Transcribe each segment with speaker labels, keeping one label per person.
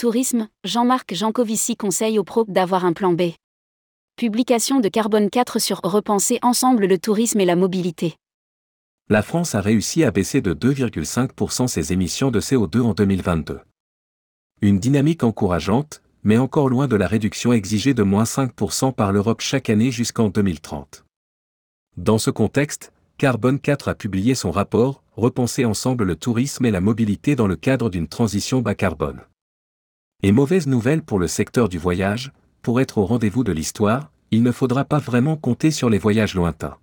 Speaker 1: Tourisme, Jean-Marc Jancovici conseille aux pros d'avoir un plan B. Publication de Carbone 4 sur Repenser ensemble le tourisme et la mobilité.
Speaker 2: La France a réussi à baisser de 2,5% ses émissions de CO2 en 2022. Une dynamique encourageante, mais encore loin de la réduction exigée de moins 5% par l'Europe chaque année jusqu'en 2030. Dans ce contexte, Carbone 4 a publié son rapport Repenser ensemble le tourisme et la mobilité dans le cadre d'une transition bas carbone. Et mauvaise nouvelle pour le secteur du voyage, pour être au rendez-vous de l'histoire, il ne faudra pas vraiment compter sur les voyages lointains.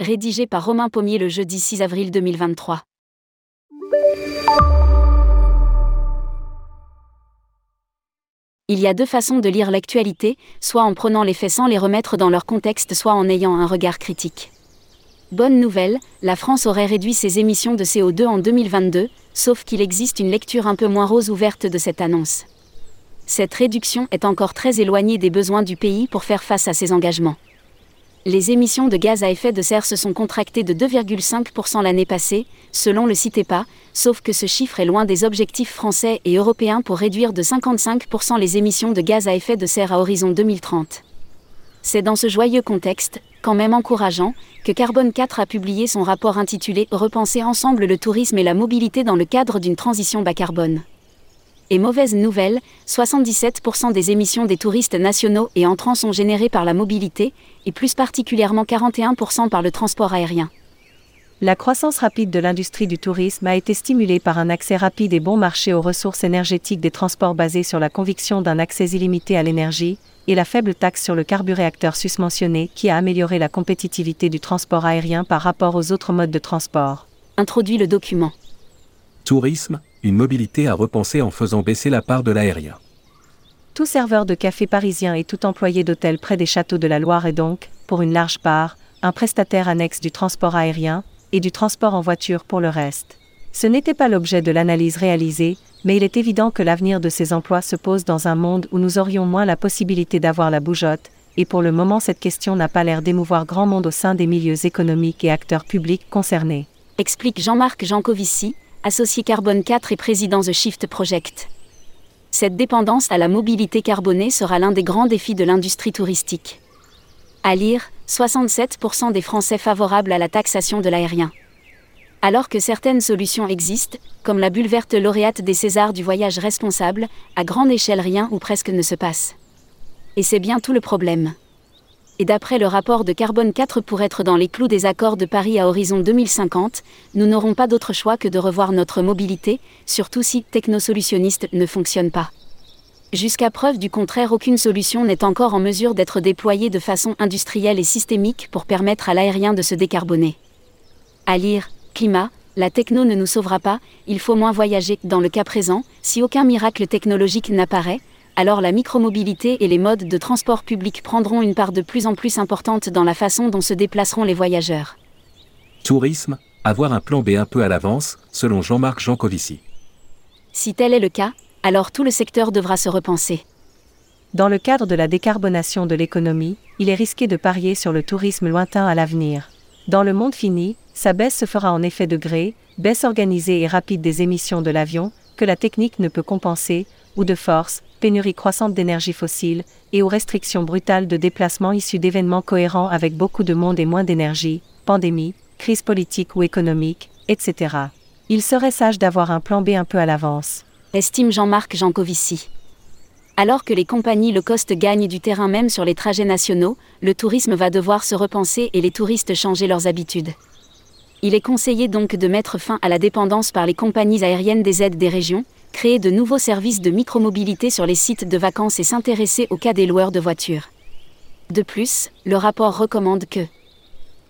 Speaker 1: Rédigé par Romain Pommier le jeudi 6 avril 2023. Il y a deux façons de lire l'actualité, soit en prenant les faits sans les remettre dans leur contexte, soit en ayant un regard critique. Bonne nouvelle, la France aurait réduit ses émissions de CO2 en 2022, sauf qu'il existe une lecture un peu moins rose ouverte de cette annonce. Cette réduction est encore très éloignée des besoins du pays pour faire face à ses engagements. Les émissions de gaz à effet de serre se sont contractées de 2,5% l'année passée, selon le CITEPA, sauf que ce chiffre est loin des objectifs français et européens pour réduire de 55% les émissions de gaz à effet de serre à horizon 2030. C'est dans ce joyeux contexte, quand même encourageant, que Carbone 4 a publié son rapport intitulé Repenser ensemble le tourisme et la mobilité dans le cadre d'une transition bas carbone. Et mauvaise nouvelle, 77% des émissions des touristes nationaux et entrants sont générées par la mobilité, et plus particulièrement 41% par le transport aérien.
Speaker 3: La croissance rapide de l'industrie du tourisme a été stimulée par un accès rapide et bon marché aux ressources énergétiques des transports basés sur la conviction d'un accès illimité à l'énergie, et la faible taxe sur le carburéacteur susmentionné qui a amélioré la compétitivité du transport aérien par rapport aux autres modes de transport.
Speaker 1: Introduit le document.
Speaker 2: Tourisme, une mobilité à repenser en faisant baisser la part de l'aérien.
Speaker 3: Tout serveur de café parisien et tout employé d'hôtel près des châteaux de la Loire est donc, pour une large part, un prestataire annexe du transport aérien, et du transport en voiture pour le reste. Ce n'était pas l'objet de l'analyse réalisée, mais il est évident que l'avenir de ces emplois se pose dans un monde où nous aurions moins la possibilité d'avoir la bougeotte, et pour le moment cette question n'a pas l'air d'émouvoir grand monde au sein des milieux économiques et acteurs publics concernés.
Speaker 1: Explique Jean-Marc Jancovici, associé Carbone 4 et président The Shift Project. Cette dépendance à la mobilité carbonée sera l'un des grands défis de l'industrie touristique. À lire, 67% des Français favorables à la taxation de l'aérien. Alors que certaines solutions existent, comme la bulle verte lauréate des Césars du voyage responsable, à grande échelle rien ou presque ne se passe. Et c'est bien tout le problème. Et d'après le rapport de Carbone 4 pour être dans les clous des accords de Paris à horizon 2050, nous n'aurons pas d'autre choix que de revoir notre mobilité, surtout si technosolutionniste ne fonctionne pas. Jusqu'à preuve du contraire, aucune solution n'est encore en mesure d'être déployée de façon industrielle et systémique pour permettre à l'aérien de se décarboner. À lire, climat, la techno ne nous sauvera pas, il faut moins voyager. Dans le cas présent, si aucun miracle technologique n'apparaît, alors la micromobilité et les modes de transport public prendront une part de plus en plus importante dans la façon dont se déplaceront les voyageurs.
Speaker 2: Tourisme, avoir un plan B un peu à l'avance, selon Jean-Marc Jancovici.
Speaker 1: Si tel est le cas, alors tout le secteur devra se repenser.
Speaker 3: Dans le cadre de la décarbonation de l'économie, il est risqué de parier sur le tourisme lointain à l'avenir. Dans le monde fini, sa baisse se fera en effet de gré, baisse organisée et rapide des émissions de l'avion, que la technique ne peut compenser, ou de force, pénurie croissante d'énergie fossile, et aux restrictions brutales de déplacement issues d'événements cohérents avec beaucoup de monde et moins d'énergie, pandémie, crise politique ou économique, etc. Il serait sage d'avoir un plan B un peu à l'avance.
Speaker 1: Estime Jean-Marc Jancovici. Alors que les compagnies low cost gagnent du terrain même sur les trajets nationaux, le tourisme va devoir se repenser et les touristes changer leurs habitudes. Il est conseillé donc de mettre fin à la dépendance par les compagnies aériennes des aides des régions, créer de nouveaux services de micromobilité sur les sites de vacances et s'intéresser au cas des loueurs de voitures. De plus, le rapport recommande que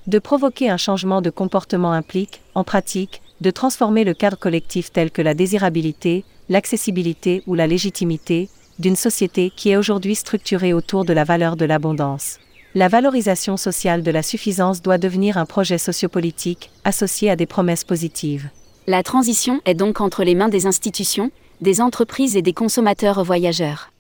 Speaker 3: de provoquer un changement de comportement implique, en pratique, de transformer le cadre collectif tel que la désirabilité, l'accessibilité ou la légitimité d'une société qui est aujourd'hui structurée autour de la valeur de l'abondance la valorisation sociale de la suffisance doit devenir un projet sociopolitique, associé à des promesses positives.
Speaker 1: La transition est donc entre les mains des institutions, des entreprises et des consommateurs voyageurs.